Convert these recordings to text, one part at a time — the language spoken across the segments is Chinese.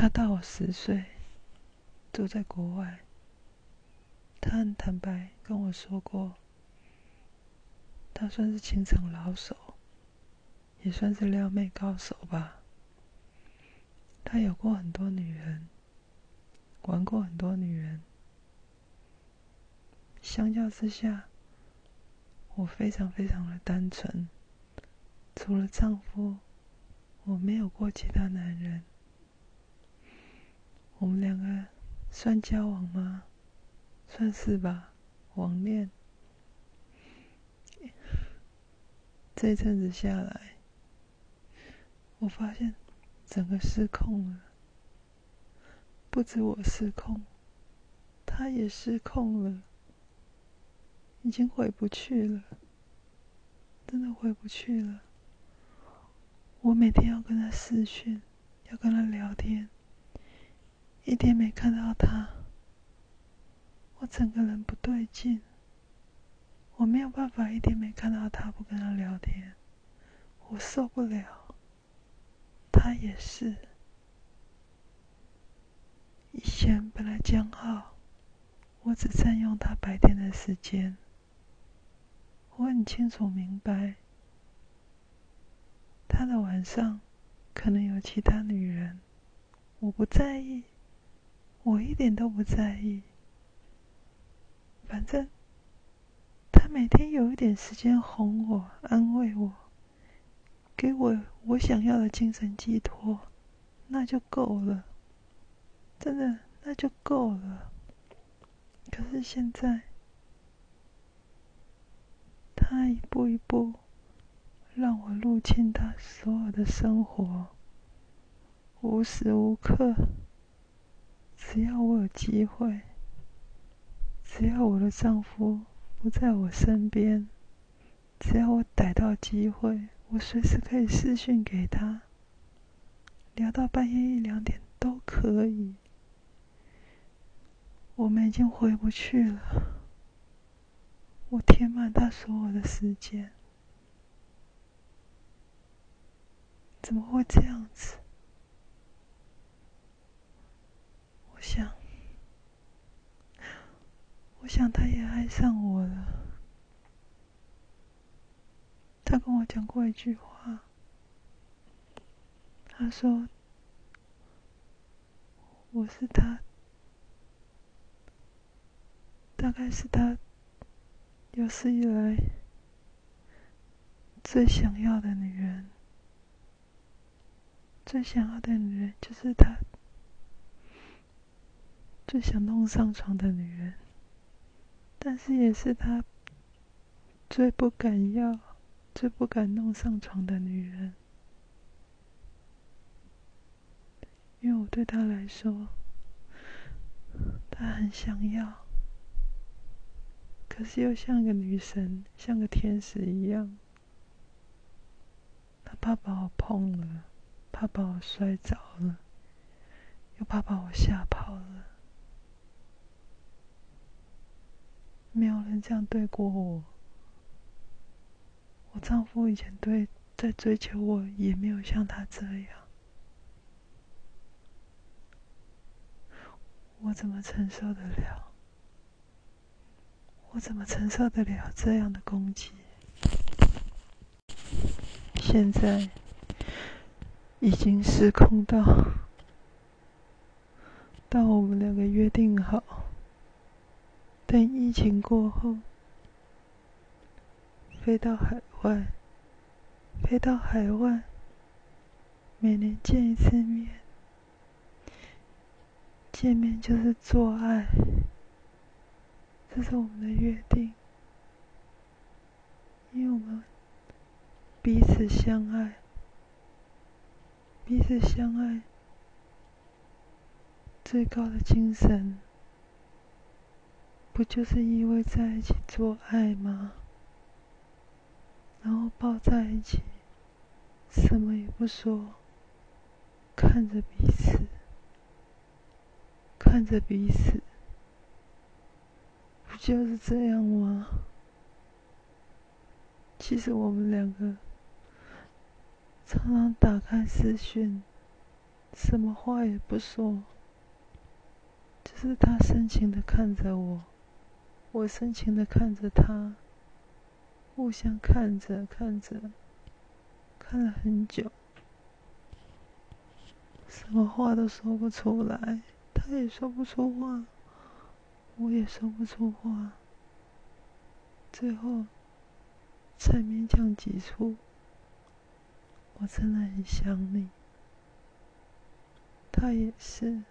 他大我十岁，住在国外。他很坦白跟我说过，他算是情场老手，也算是撩妹高手吧。他有过很多女人，玩过很多女人。相较之下，我非常非常的单纯，除了丈夫，我没有过其他男人。我们两个算交往吗？算是吧，网恋。这一阵子下来，我发现整个失控了，不止我失控，他也失控了，已经回不去了，真的回不去了。我每天要跟他视讯，要跟他聊天。一天没看到他，我整个人不对劲。我没有办法一天没看到他不跟他聊天，我受不了。他也是。以前本来讲好，我只占用他白天的时间。我很清楚明白，他的晚上可能有其他女人，我不在意。我一点都不在意，反正他每天有一点时间哄我、安慰我，给我我想要的精神寄托，那就够了。真的，那就够了。可是现在，他一步一步让我入侵他所有的生活，无时无刻。只要我有机会，只要我的丈夫不在我身边，只要我逮到机会，我随时可以私讯给他，聊到半夜一两点都可以。我们已经回不去了，我填满他所有的时间，怎么会这样子？我想，我想他也爱上我了。他跟我讲过一句话，他说：“我是他，大概是他有史以来最想要的女人，最想要的女人就是他。”最想弄上床的女人，但是也是他最不敢要、最不敢弄上床的女人，因为我对他来说，他很想要，可是又像个女神、像个天使一样，他怕把我碰了，怕把我摔着了，又怕把我吓跑了。没有这样对过我。我丈夫以前对在追求我，也没有像他这样。我怎么承受得了？我怎么承受得了这样的攻击？现在已经失控到，到我们两个约定好。等疫情过后，飞到海外，飞到海外，每年见一次面，见面就是做爱，这是我们的约定，因为我们彼此相爱，彼此相爱，最高的精神。不就是因为在一起做爱吗？然后抱在一起，什么也不说，看着彼此，看着彼此，不就是这样吗？其实我们两个常常打开视讯，什么话也不说，只是他深情的看着我，我深情的看着他，互相看着看着，看了很久，什么话都说不出来，他也说不出话，我也说不出话，最后才勉强挤出。我真的很想你，他也是，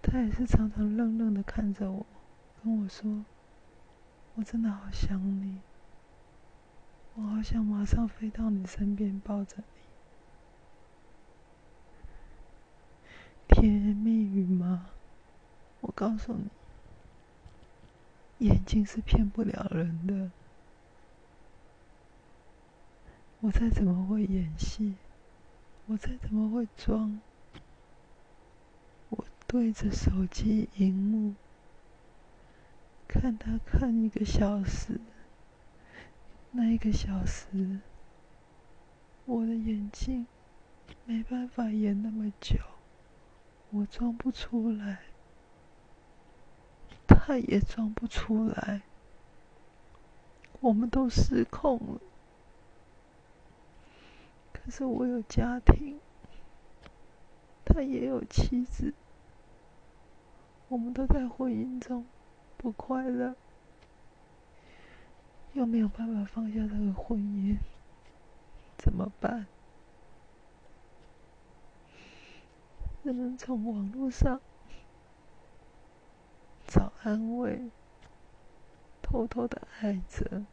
他也是常常愣愣的看着我，跟我说：“我真的好想你，我好想马上飞到你身边抱着你。”甜言蜜语吗？我告诉你，眼睛是骗不了人的。我再怎么会演戏，我再怎么会装，我对着手机荧幕看他看一个小时，那一个小时，我的眼睛没办法演那么久，我装不出来，他也装不出来，我们都失控了。可是我有家庭，他也有妻子，我们都在婚姻中不快乐，又没有办法放下这个婚姻，怎么办？只能从网络上找安慰，偷偷的爱着，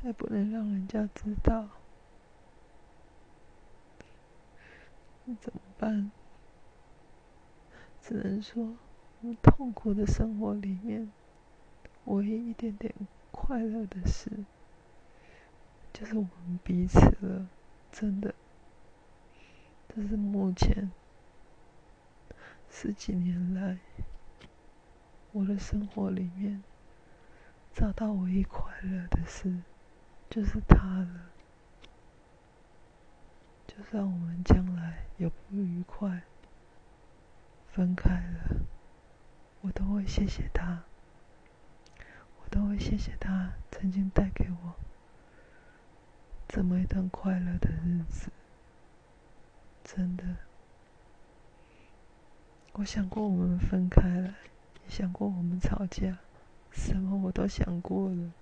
还不能让人家知道。怎么办？只能说，痛苦的生活里面，唯一一点点快乐的事，就是我们彼此了。真的，这是目前十几年来我的生活里面找到唯一快乐的事，就是他了。就算我们将来有不愉快，分开了，我都会谢谢他，我都会谢谢他曾经带给我这么一段快乐的日子。真的，我想过我们分开了，也想过我们吵架，什么我都想过了。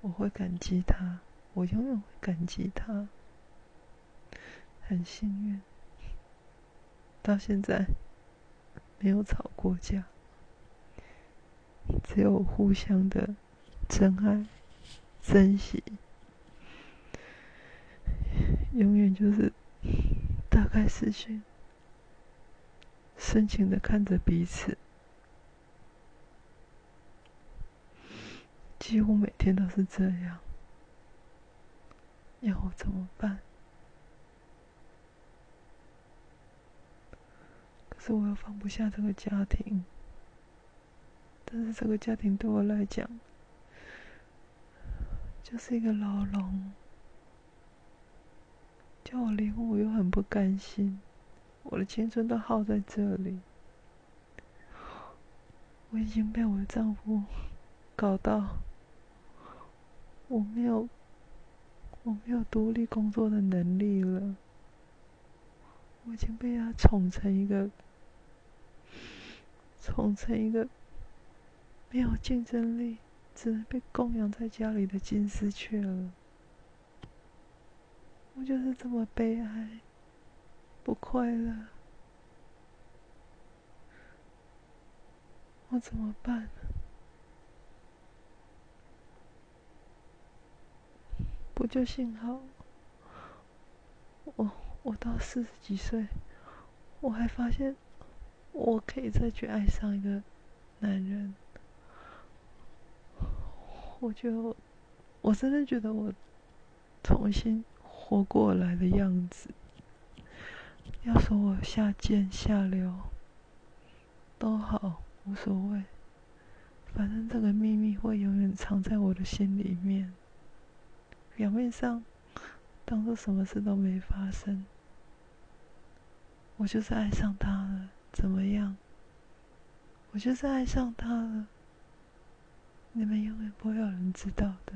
我会感激他，我永远会感激他。很幸运，到现在没有吵过架，只有互相的真爱、珍惜，永远就是打开视讯，深情的看着彼此，几乎每天都是这样，要我怎么办？是我又放不下这个家庭，但是这个家庭对我来讲就是一个牢笼，叫我离婚我又很不甘心，我的青春都耗在这里，我已经被我的丈夫搞到我没有我没有独立工作的能力了，我已经被他宠成一个。宠成一个没有竞争力、只能被供养在家里的金丝雀了。我就是这么悲哀、不快乐，我怎么办？不就幸好我我到四十几岁，我还发现。我可以再去爱上一个男人，我就我真的觉得我重新活过来的样子。要说我下贱下流都好，无所谓，反正这个秘密会永远藏在我的心里面。表面上当做什么事都没发生。我就是爱上他了，怎么样？我就是爱上他了。你们永远不会有人知道的。